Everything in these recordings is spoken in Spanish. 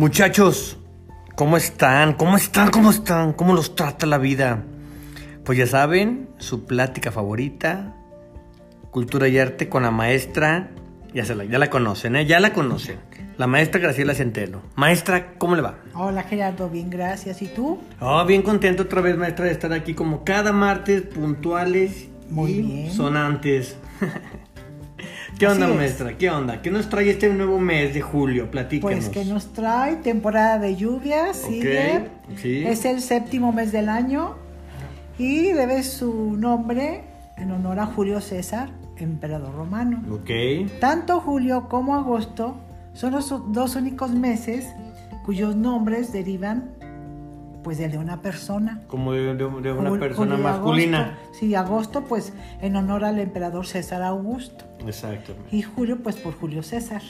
Muchachos, ¿cómo están? ¿Cómo están? ¿Cómo están? ¿Cómo los trata la vida? Pues ya saben, su plática favorita, cultura y arte con la maestra, ya, se la, ya la conocen, ¿eh? Ya la conocen. La maestra Graciela Centeno. Maestra, ¿cómo le va? Hola Gerardo, bien, gracias. ¿Y tú? Oh, bien contento otra vez, maestra, de estar aquí como cada martes, puntuales Muy y bien. sonantes. ¿Qué onda, Así es. maestra? ¿Qué onda? ¿Qué nos trae este nuevo mes de julio? Platícanos. Pues que nos trae temporada de lluvias, sigue. sí. Es el séptimo mes del año y debe su nombre en honor a Julio César, emperador romano. Ok. Tanto julio como agosto son los dos únicos meses cuyos nombres derivan pues del de una persona. Como de, una Jul- persona masculina. agosto. Sí, agosto pues en honor al emperador César Augusto Exactamente. y julio pues por Julio César.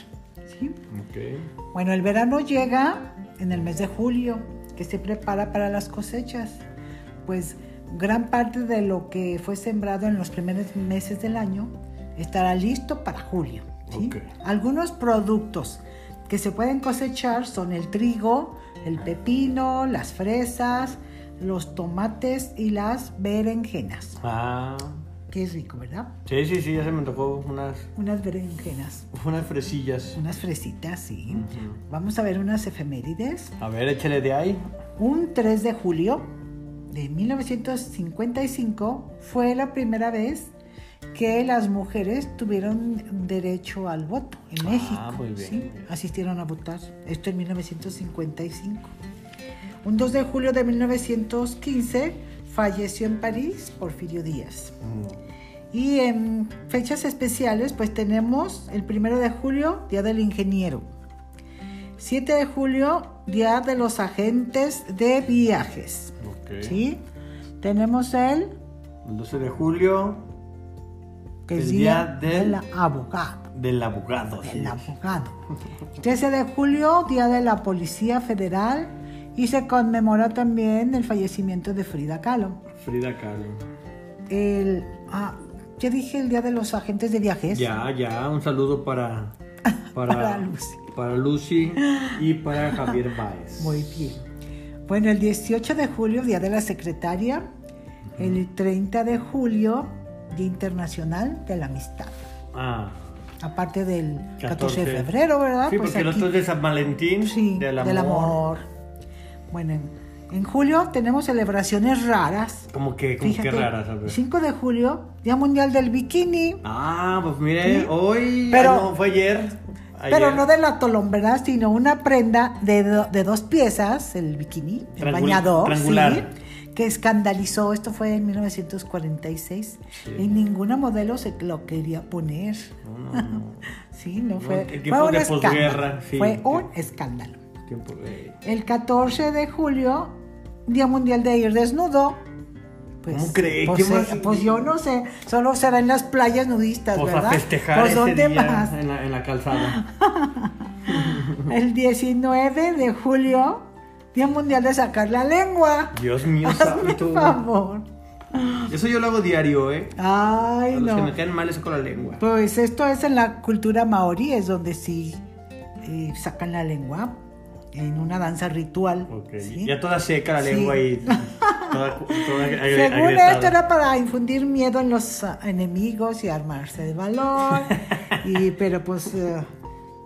¿sí? Ok. Bueno, el verano llega en el mes de julio, que se prepara para las cosechas. Pues gran parte de lo que fue sembrado en los primeros meses del año estará listo para julio. ¿sí? Algunos productos que se pueden cosechar son el trigo, el pepino, las fresas, los tomates y las berenjenas. Ah. Qué rico, ¿verdad? Sí, sí, sí, ya se me tocó unas, Unas berenjenas, unas fresillas. unas fresitas, sí. Vamos a ver unas efemérides. A ver, échale de ahí. Un 3 de julio de 1955 fue la primera vez que las mujeres tuvieron derecho al voto en Ah, México. muy bien. ¿sí? Asistieron a votar. Esto en 1955. Un 2 de julio de 1915 falleció en París Porfirio Díaz. Mm. Y en fechas especiales, pues tenemos el primero de julio, Día del Ingeniero. 7 de julio, Día de los Agentes de Viajes. Ok. ¿Sí? Tenemos el, El 12 de julio que es El Día día del- del Abogado. del abogado. Del abogado. 13 de julio, Día de la Policía Federal. Y se conmemora también el fallecimiento de Frida Kahlo. Frida Kahlo. El, ah, ya dije el Día de los Agentes de Viajes. Ya, ya, un saludo para para, Para Lucy. para Lucy y para Javier Baez. Muy bien. Bueno, el 18 de julio, Día de la Secretaria. El 30 de julio, Día Internacional de la Amistad. Ah, Aparte del 14, 14. de febrero, ¿verdad? sí, Pues porque el aquí- otro es de San Valentín, Sí, del amor. del amor. Bueno, en, en julio tenemos celebraciones raras. Como que, como que Fíjate, raras, a ver. 5 de julio, Día Mundial del Bikini. Ah, pues mire, Sí. hoy, Pero- ah, no, fue ayer. Pero no de la tolombrera, sino una prenda de, do- de dos piezas, el bikini, el Triangul- bañador, triangular. ¿sí? Que escandalizó. Esto fue en 1946 Sí. y ninguna modelo se lo quería poner. No, no, no. Sí, no fue. en fue tiempos un de posguerra, sí. Fue un escándalo. Tiempo de- El 14 de julio, Día Mundial de Ir Desnudo. Pues, ¿Cómo cree? Pues, ¿Qué eh, más? pues yo no sé, solo será en las playas nudistas, Pues a ¿verdad? festejar pues ese ¿dónde día más? En, la, en la calzada. El 19 de julio, Día Mundial de Sacar la Lengua. Dios mío, Hazme santo. favor. Eso yo lo hago diario, ¿eh? Ay, A los que me caen mal eso con la lengua. Pues esto es en la cultura maorí, es donde sí eh, sacan la lengua en una danza ritual. Ok, ¿sí? Ya toda seca la Sí. lengua y toda, toda agre- Según esto era para infundir miedo en los enemigos y armarse de valor. y, pero pues, eh,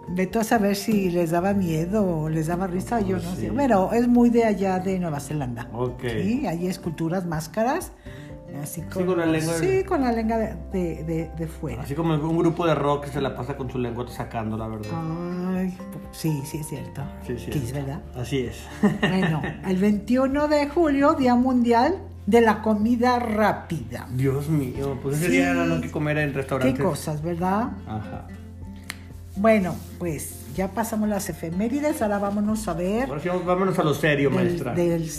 veto a saber si les daba miedo o les daba risa, yo no Sí. sé. Pero es muy de allá de Nueva Zelanda. Ok. Sí, hay esculturas, máscaras. Así con, con la lengua Sí, con la lengua de, de, de- de fuera. Así como un grupo de rock que se la pasa con su lengua sacando, la verdad. Ay, sí, sí es cierto. Sí, sí. Kiss, ¿verdad? Así es. Bueno, el 21 de julio, Día Mundial de la Comida Rápida. Dios mío, pues ese Sí. día era lo que comer en Qué restaurantes. cosas, ¿verdad? Ajá. Bueno, pues ya pasamos las efemérides, ahora vámonos a ver vámonos a lo serio, del- maestra. del-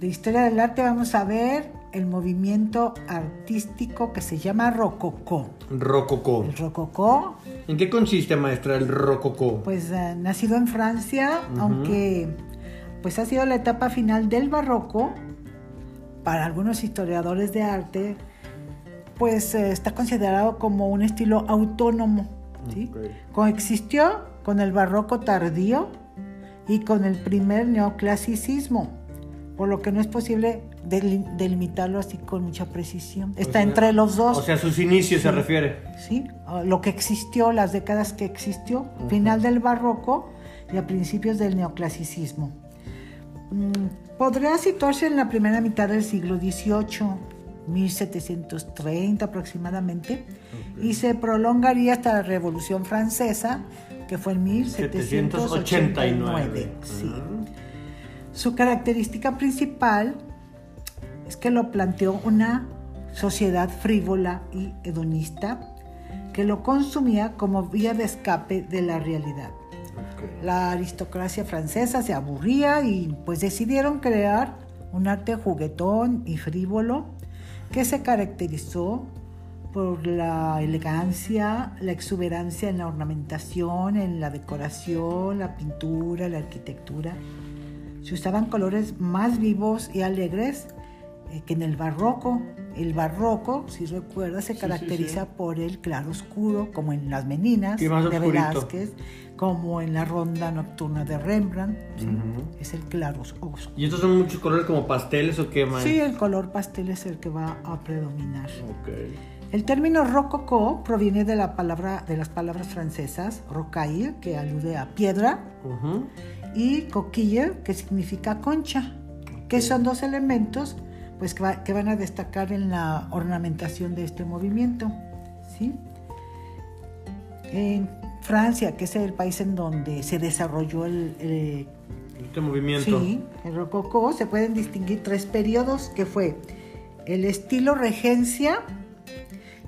de historia del arte, vamos a ver el movimiento artístico que se llama rococó. Rococó. El rococó, ¿En qué consiste, maestra, el rococó? pues eh, nacido en Francia, aunque pues ha sido la etapa final del barroco, para algunos historiadores de arte, pues eh, está considerado como un estilo autónomo. ¿Sí? Ok. Coexistió con el barroco tardío y con el primer neoclasicismo, por lo que no es posible delimitarlo así con mucha precisión. Está entre los dos. O sea, sus inicios se refiere. Sí, lo que existió, las décadas que existió, final del barroco y a principios del neoclasicismo. Mm, podría situarse en la primera mitad del siglo XVIII, 1730 aproximadamente, y se prolongaría hasta la Revolución Francesa, que fue en 1789. Sí. Su característica principal es que lo planteó una sociedad frívola y hedonista que lo consumía como vía de escape de la realidad. La aristocracia francesa se aburría y pues decidieron crear un arte juguetón y frívolo que se caracterizó por la elegancia, la exuberancia en la ornamentación, en la decoración, la pintura, la arquitectura. Se usaban colores más vivos y alegres eh, que en el barroco. El barroco, si recuerdas, se caracteriza por el claro oscuro, como en Las Meninas de Velázquez, como en la Ronda Nocturna de Rembrandt. Es el claro oscuro. ¿Y estos son muchos colores como pasteles o qué más? Sí, el color pastel es el que va a predominar. El término rococó proviene de, la palabra, de las palabras francesas rocaille, que alude a piedra, y coquille, que significa concha, que son dos elementos pues que, van a destacar en la ornamentación de este movimiento. ¿sí? En Francia, que es el país en donde se desarrolló el, este movimiento. Sí, el rococó, se pueden distinguir tres periodos, que fue el estilo regencia,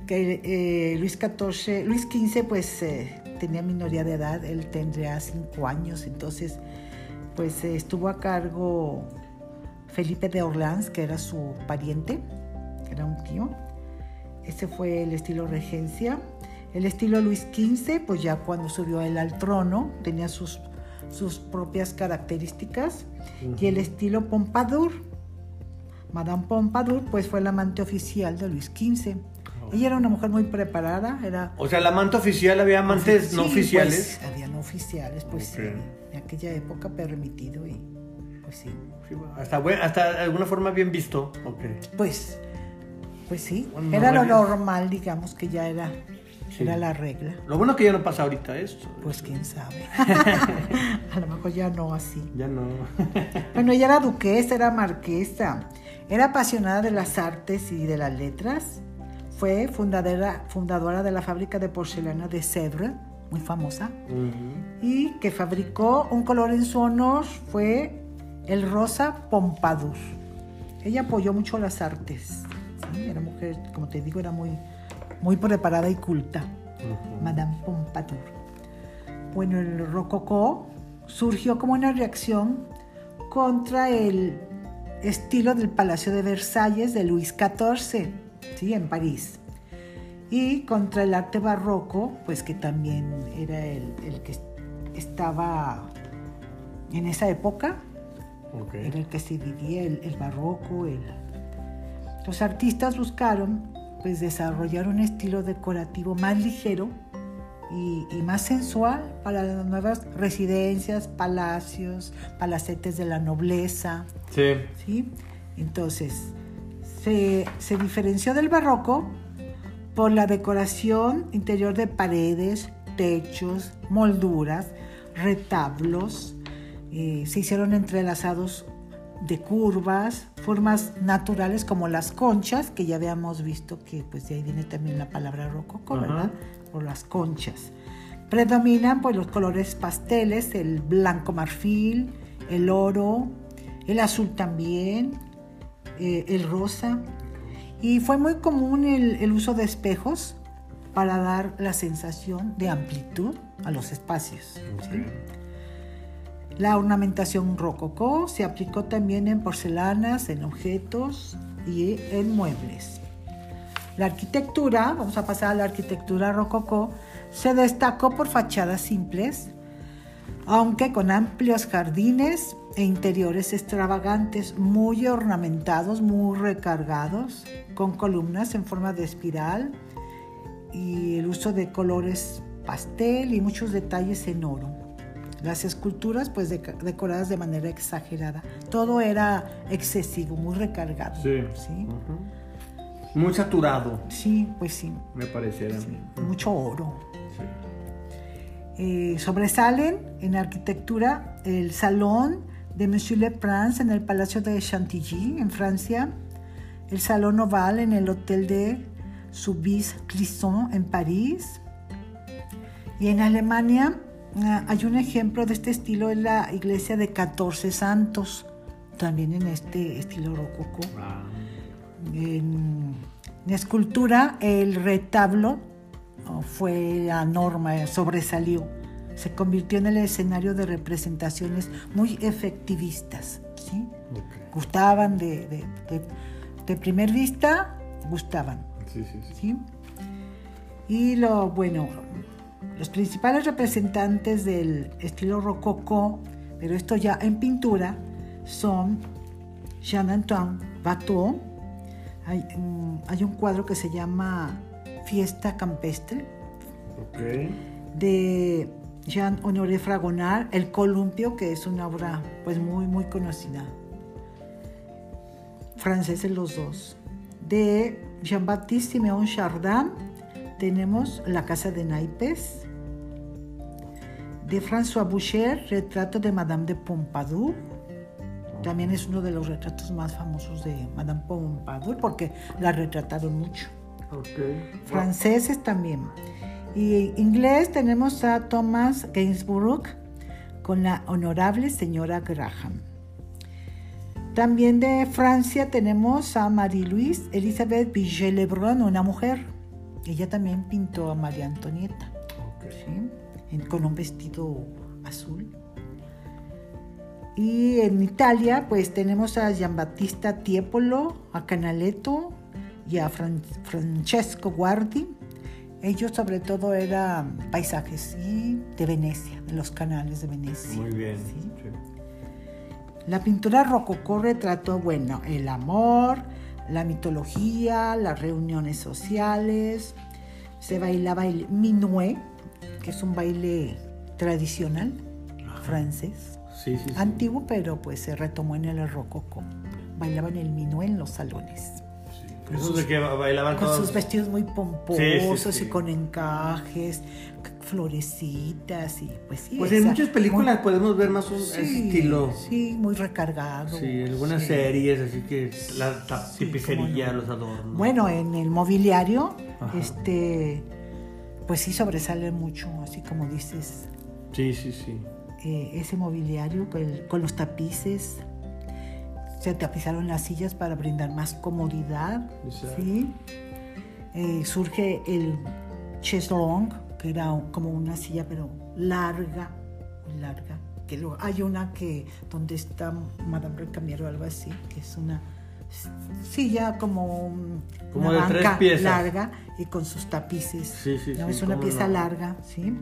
que eh, Luis XIV, Luis XV pues eh, tenía minoría de edad, él tendría cinco años, entonces pues estuvo a cargo Felipe de Orleans, que era su pariente, era un tío. Ese fue el estilo regencia. El estilo Luis XV, pues ya cuando subió él al trono, tenía sus, sus propias características. Y el estilo Pompadour. Madame Pompadour, pues fue la amante oficial de Luis XV. Ella era una mujer muy preparada, era... O sea, la amante oficial, había amantes no oficiales. Pues, había no oficiales, pues en aquella época permitido y pues sí. hasta, hasta de alguna forma bien visto. Pues, pues sí, era lo normal, digamos, que ya era, era la regla. Lo bueno que ya no pasa ahorita esto. Pues quién sabe. A lo mejor ya no así. Ya no. bueno, ella era duquesa, era marquesa, era apasionada de las artes y de las letras. Fue fundadora, fundadora de la fábrica de porcelana de Sèvres, muy famosa, y que fabricó un color en su honor, fue el Rosa Pompadour. Ella apoyó mucho las artes. Era mujer, como te digo, era muy, muy preparada y culta. Madame Pompadour. Bueno, el rococó surgió como una reacción contra el estilo del Palacio de Versalles de Luis XIV, ¿sí? en París. Y contra el arte barroco, pues que también era el, el que estaba en esa época, en el que se vivía el, barroco. El... Los artistas buscaron pues, desarrollar un estilo decorativo más ligero y, más sensual para las nuevas residencias, palacios, palacetes de la nobleza. Sí. ¿sí? Entonces, se, se diferenció del barroco por la decoración interior de paredes, techos, molduras, retablos, eh, se hicieron entrelazados de curvas, formas naturales como las conchas, que ya habíamos visto que pues de ahí viene también la palabra rococo, ¿verdad? Por las conchas. Predominan pues los colores pasteles, el blanco marfil, el oro, el azul también, eh, el rosa. Y fue muy común el, uso de espejos para dar la sensación de amplitud a los espacios. La ornamentación rococó se aplicó también en porcelanas, en objetos y en muebles. La arquitectura, vamos a pasar a la arquitectura rococó, se destacó por fachadas simples, aunque con amplios jardines e interiores extravagantes, muy ornamentados, muy recargados, con columnas en forma de espiral y el uso de colores pastel y muchos detalles en oro. Las esculturas, pues decoradas de manera exagerada. Todo era excesivo, muy recargado. Sí. Sí. Muy saturado, Sí, pues sí. me pareciera mí. Mucho oro. Sí. Eh, sobresalen en arquitectura el salón de Monsieur Le Prince en el Palacio de Chantilly, en Francia, el Salón Oval en el Hotel de Soubise Clisson, en París. Y en Alemania hay un ejemplo de este estilo en la iglesia de 14 santos, también en este estilo rococó. Ah, En, en escultura, el retablo oh, fue la norma, sobresalió. Se convirtió en el escenario de representaciones muy efectivistas. ¿sí? Gustaban de, de, de- de primer vista, gustaban. Sí, sí, sí. ¿sí? Y lo bueno, los principales representantes del estilo rococó, pero esto ya en pintura, son Jean-Antoine Watteau. Hay, mm, hay un cuadro que se llama Fiesta Campestre Ok. de Jean-Honoré Fragonard, El Columpio, que es una obra pues muy muy conocida. Franceses los dos. De Jean-Baptiste Siméon Chardin tenemos La Casa de Naipes. De François Boucher, Retrato de Madame de Pompadour. También es uno de los retratos más famosos de Madame Pompadour porque la retrataron mucho Ok. franceses también. Y inglés tenemos a Thomas Gainsborough con la honorable señora Graham. También de Francia tenemos a Marie-Louise Elizabeth Vigée-Lebrun, una mujer. Ella también pintó a María Antonieta, Ok. ¿sí? En- con un vestido azul. Y en Italia, pues tenemos a Giambattista Tiepolo, a Canaletto y a Fran- Francesco Guardi. Ellos sobre todo eran paisajes y de Venecia, de los canales de Venecia. Muy bien. ¿sí? sí. La pintura rococó retrató, bueno, el amor, la mitología, las reuniones sociales. Se bailaba el minuet, que es un baile tradicional francés, Sí, sí, sí. antiguo, pero pues se retomó en el rococó. Bailaban el minuet en los salones. Sí. Esos de que bailaban Con todos. sus vestidos muy pomposos y con encajes, florecitas y pues sí. Pues en muchas películas muy- podemos ver más un estilo. Sí, muy recargado. Sí, algunas series, así que la cómo no. los adornos. Bueno, en el mobiliario, Ajá. este, pues sí sobresale mucho, así como dices, Sí, sí, sí. eh, ese mobiliario con, el- con los tapices. Se tapizaron las sillas para brindar más comodidad. Exacto. ¿sí? Eh, surge el cheslong, que era como una silla, pero larga, muy larga. Que hay una que donde está Madame Recamier o algo así, que es una silla como, Como una de tres piezas. larga y con sus tapices. Sí, sí, ¿no? sí, Es una pieza no. larga, ¿sí?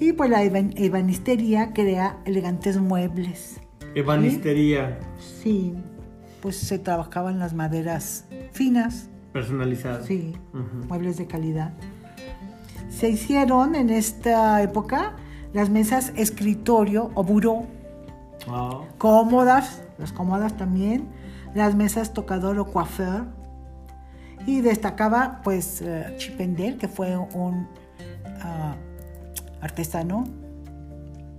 Y pues la eban- ebanistería crea elegantes muebles. Ebanistería Sí, pues se trabajaban las maderas finas, personalizada. sí, muebles de calidad. Se hicieron en esta época las mesas escritorio o buró, cómodas, las cómodas también, las mesas tocador o coiffeur. Y destacaba pues eh, Chippendale, que fue un ah, artesano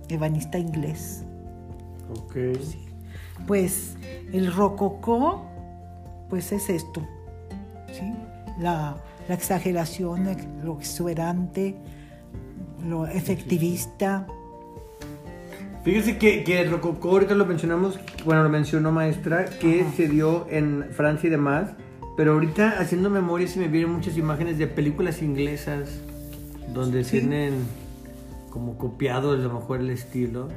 ebanista inglés. ok. Pues el rococó, pues es esto, ¿sí? La, la exageración, ex- lo exuberante, lo efectivista. Fíjese que, que el rococó, ahorita lo mencionamos, bueno, lo mencionó maestra, que Ajá. se dio en Francia y demás, pero ahorita haciendo memoria se me vienen muchas imágenes de películas inglesas donde Sí. tienen como copiado a lo mejor el estilo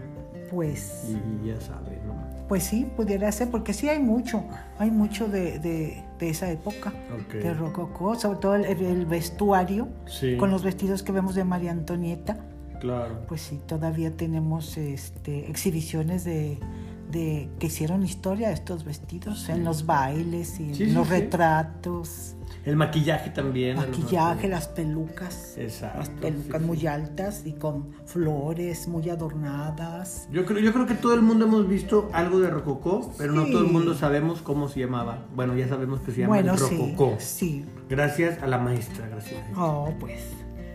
Pues, y ya sabe, ¿no? pues sí, pudiera ser, porque sí hay mucho, hay mucho de, de- de esa época, Ok. de rococó, sobre todo el, el vestuario, Sí. con los vestidos que vemos de María Antonieta. Claro. Pues sí, todavía tenemos este, exhibiciones de, de que hicieron historia estos vestidos en los bailes y Sí, en sí, los retratos. El maquillaje también. a Maquillaje, las pelucas. Exacto, Las pelucas muy altas y con flores muy adornadas. Yo creo, yo creo que todo el mundo hemos visto algo de Rococó, pero no todo el mundo sabemos cómo se llamaba. Bueno, ya sabemos que se llama bueno, el sí. Rococó. Sí. Gracias a la maestra, gracias. Oh, pues.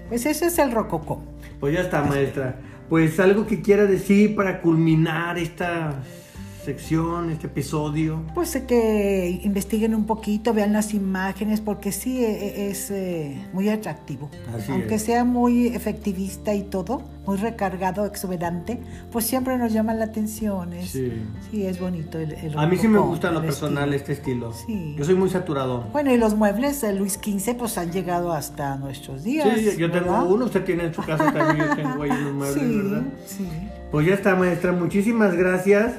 Pues ese es el rococó. Pues ya está, maestra. Pues algo que quiera decir para culminar esta sección, este episodio. Pues eh, que investiguen un poquito, vean las imágenes, porque sí eh, es eh, muy atractivo. Así Aunque es. sea muy efectivista y todo, muy recargado, exuberante, pues siempre nos llama la atención. Es, Sí. sí, es bonito el, el A mí sí me gusta en lo personal estilo. este estilo. Sí. Yo soy muy saturado. Bueno, y los muebles de Luis XV pues han llegado hasta nuestros días. Sí, yo tengo ¿verdad? uno, usted tiene en su casa también, yo tengo ahí unos muebles, Sí, ¿verdad? sí, Pues ya está, maestra. Muchísimas gracias.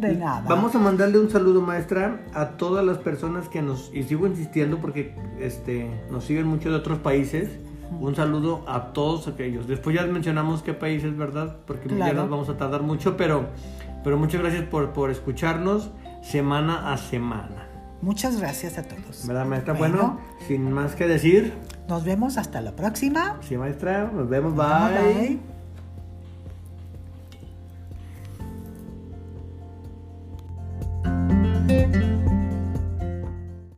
De nada. Vamos a mandarle un saludo, maestra, a todas las personas que nos, y sigo insistiendo porque este, nos siguen muchos de otros países. Un saludo a todos aquellos. Después ya mencionamos qué países, ¿verdad? Porque ya Claro. nos vamos a tardar mucho, pero, pero muchas gracias por, por escucharnos semana a semana. Muchas gracias a todos. ¿Verdad, maestra? Bueno, sin más que decir, Nos vemos hasta la próxima. sí, maestra, nos vemos, Nos vemos, bye. bye.